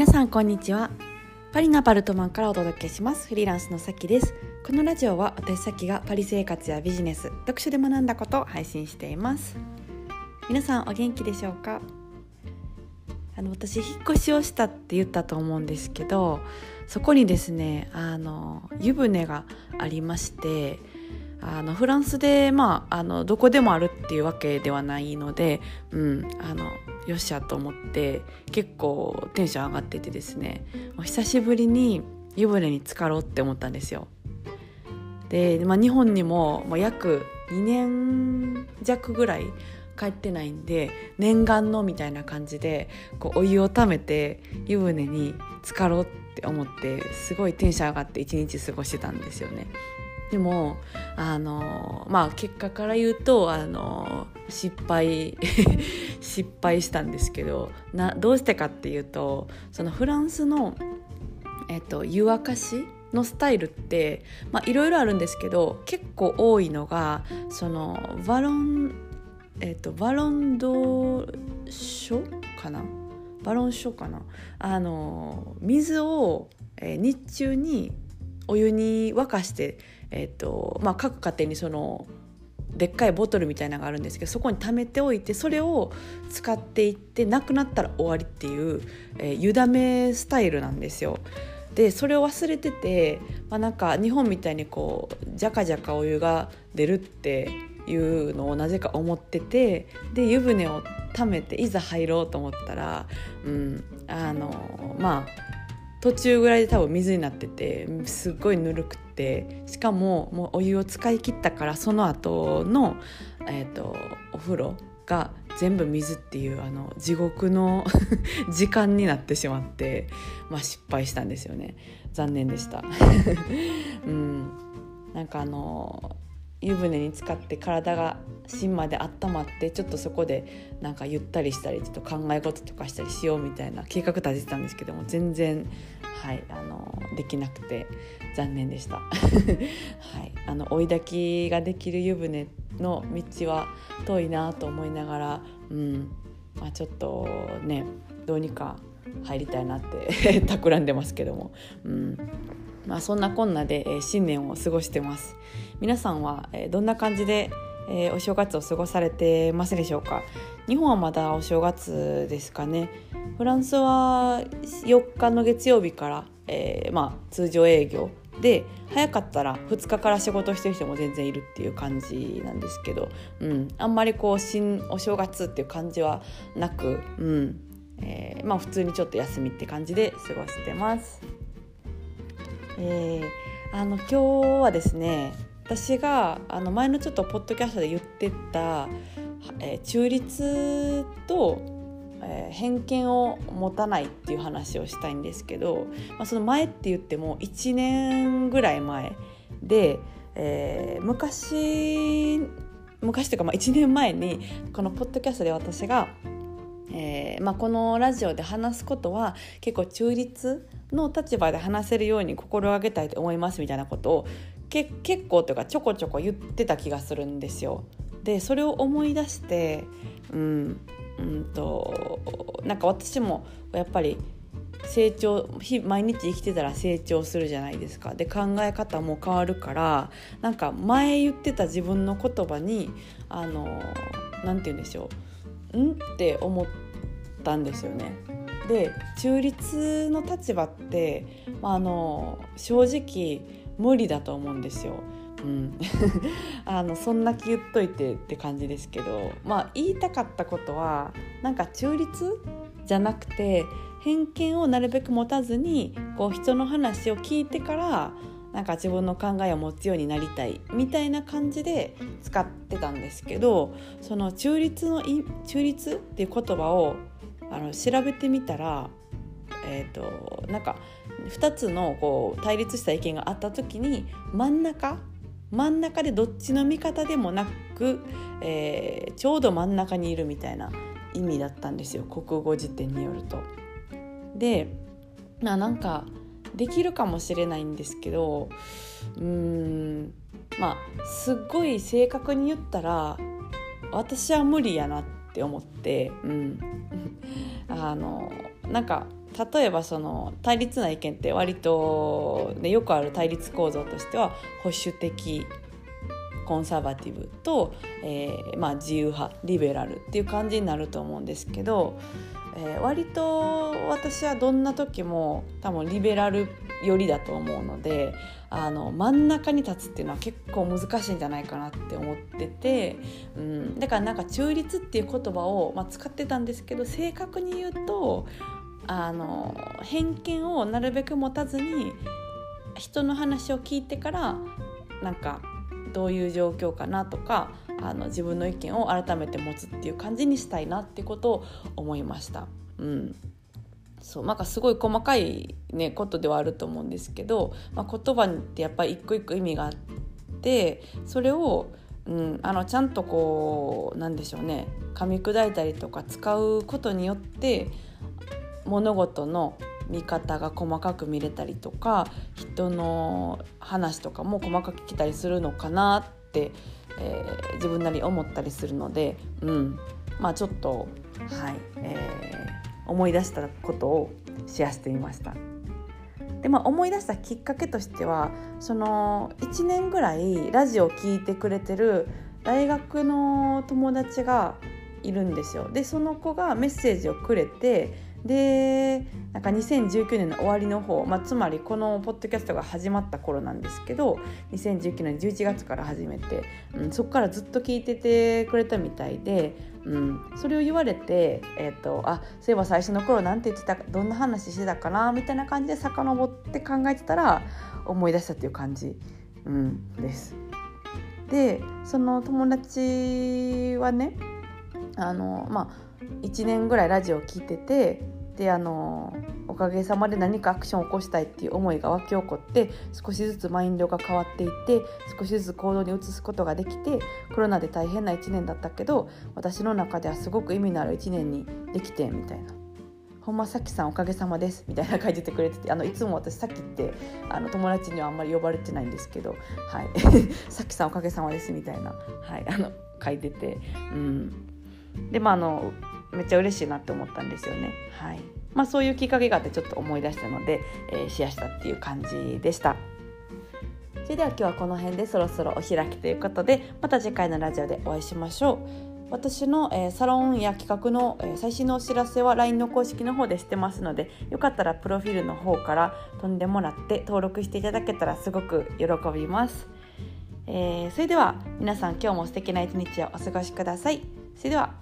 皆さんこんにちは。パリのアパルトマンからお届けします。フリーランスのさきです。このラジオは私さきがパリ生活やビジネス読書で学んだことを配信しています。皆さんお元気でしょうか？あの私引っ越しをしたって言ったと思うんですけどそこにですねあの湯船がありましてあのフランスで、まあ、あのどこでもあるっていうわけではないので、うん、あのよっしゃと思って結構テンション上がっててですね久しぶりに湯船に浸かろうって思ったんですよ。で、まあ、日本にももう約2年弱ぐらい帰ってないんで念願のみたいな感じでこうお湯をためて湯船に浸かろうって思ってすごいテンション上がって一日過ごしてたんですよね。でもあのまあ結果から言うとあの失敗 失敗したんですけどなどうしてかっていうとそのフランスの、えっと、湯沸かしのスタイルっていろいろあるんですけど結構多いのがそのバロンえっとバロンドショかな？バロンショかな？あの水を、えー、日中にお湯に沸かしてえーとまあ、各家庭にそのでっかいボトルみたいなのがあるんですけどそこに溜めておいてそれを使っていってなくなったら終わりっていう、えー、湯だめスタイルなんですよ。でそれを忘れてて、まあ、なんか日本みたいにこうじゃかじゃかお湯が出るっていうのをなぜか思っててで湯船を溜めていざ入ろうと思ったら、うん、あのまあ途中ぐらいで多分水になっててすっごいぬるくてしかももうお湯を使い切ったからその後のえーと、お風呂が全部水っていうあの地獄の 時間になってしまって、まあ、失敗したんですよね残念でした。うん、なんかあの湯船に浸かって体が芯まで温まってちょっとそこでなんかゆったりしたりちょっと考え事とかしたりしようみたいな計画立ててたんですけども全然、はい、あのできなくて残念でした、はい、あの追い焚きができる湯船の道は遠いなと思いながら、うんまあ、ちょっとねどうにか入りたいなって 企んでますけども、うんまあ、そんなこんなで、えー、新年を過ごしてます。皆さんは、えー、どんな感じで、えー、お正月を過ごされてますでしょうか？日本はまだお正月ですかね。フランスは4日の月曜日から、えーまあ、通常営業で早かったら2日から仕事してる人も全然いるっていう感じなんですけど、うん、あんまりこう新お正月っていう感じはなく、うん。えーまあ、普通にちょっと休みって感じで過ごしてます。えー、あの今日はですね私があの前のちょっとポッドキャストで言ってた、えー、中立と、えー、偏見を持たないっていう話をしたいんですけど、まあ、その前って言っても1年ぐらい前で、えー、昔昔というかまあ1年前にこのポッドキャストで私がえーまあ、このラジオで話すことは結構中立の立場で話せるように心がけたいと思いますみたいなことを結構というかちょこちょこ言ってた気がするんですよ。でそれを思い出してうんうんとなんか私もやっぱり成長毎日生きてたら成長するじゃないですかで考え方も変わるからなんか前言ってた自分の言葉にあのなんて言うんでしょうんって思ったんですよね。で中立の立場って、まあ、あの正直無理だと思うんですよ。うん、あのそんな気言っといてって感じですけど、まあ、言いたかったことはなんか中立じゃなくて偏見をなるべく持たずにこう人の話を聞いてからなんか自分の考えを持つようになりたいみたいな感じで使ってたんですけどその中立の中立っていう言葉をあの調べてみたら、えーと、なんか2つのこう対立した意見があった時に真ん中真ん中でどっちの味方でもなく、えー、ちょうど真ん中にいるみたいな意味だったんですよ国語辞典によると。でななんかできるかもしれないんですけどうーんまあすっごい正確に言ったら私は無理やなって思って、うん、あのなんか例えばその対立な意見って割と、ね、よくある対立構造としては保守的コンサバティブと、えー、まあ、自由派リベラルっていう感じになると思うんですけど、えー、割と私はどんな時も多分リベラル寄りだと思うのであの真ん中に立つっていうのは結構難しいんじゃないかなって思ってて、うん、だからなんか中立っていう言葉を、まあ、使ってたんですけど正確に言うとあの偏見をなるべく持たずに人の話を聞いてからなんかどういう状況かなとかあの自分の意見を改めて持つっていう感じにしたいなってことを思いました。うんそうなんかすごい細かい、ね、ことではあると思うんですけど、まあ、言葉ってやっぱり一個一個意味があってそれを、うん、あのちゃんとこうなんでしょうね噛み砕いたりとか使うことによって物事の見方が細かく見れたりとか人の話とかも細かく聞きたりするのかなって、えー、自分なり思ったりするので、うん、まあちょっとはい、えー、思い出したことをシェアしてみました。でまあ、思い出したきっかけとしてはその1年ぐらいラジオを聴いてくれてる大学の友達がいるんですよ。でその子がメッセージをくれてでなんか2019年の終わりの方、まあ、つまりこのポッドキャストが始まった頃なんですけど2019年11月から始めて、うん、そこからずっと聞いててくれたみたいで、うん、それを言われて、えーと、あそういえば最初の頃なんて言ってたどんな話してたかなみたいな感じで遡って考えてたら思い出したっていう感じ、うん、です。でその友達はねあのまあ1年ぐらいラジオを聴いててであのおかげさまで何かアクションを起こしたいっていう思いが湧き起こって少しずつマインドが変わっていって少しずつ行動に移すことができてコロナで大変な1年だったけど私の中ではすごく意味のある1年にできてみたいな。ほんまさきさんおかげさまですみたいな書いててくれててあのいつも私さっきってあの友達にはあんまり呼ばれてないんですけど「はい、さきさんおかげさまです」みたいな、はい、あの書いてて、うん、でまああのめっちゃ嬉しいなって思ったんですよね。はいまあ、そういうきっかけがあってちょっと思い出したので、えー、シェアしたっていう感じでした。それでは今日はこの辺でそろそろお開きということでまた次回のラジオでお会いしましょう。私の、えー、サロンや企画の、えー、最新のお知らせは LINE の公式の方でしてますのでよかったらプロフィールの方から飛んでもらって登録していただけたらすごく喜びます。えー、それでは皆さん今日も素敵な一日をお過ごしください。それでは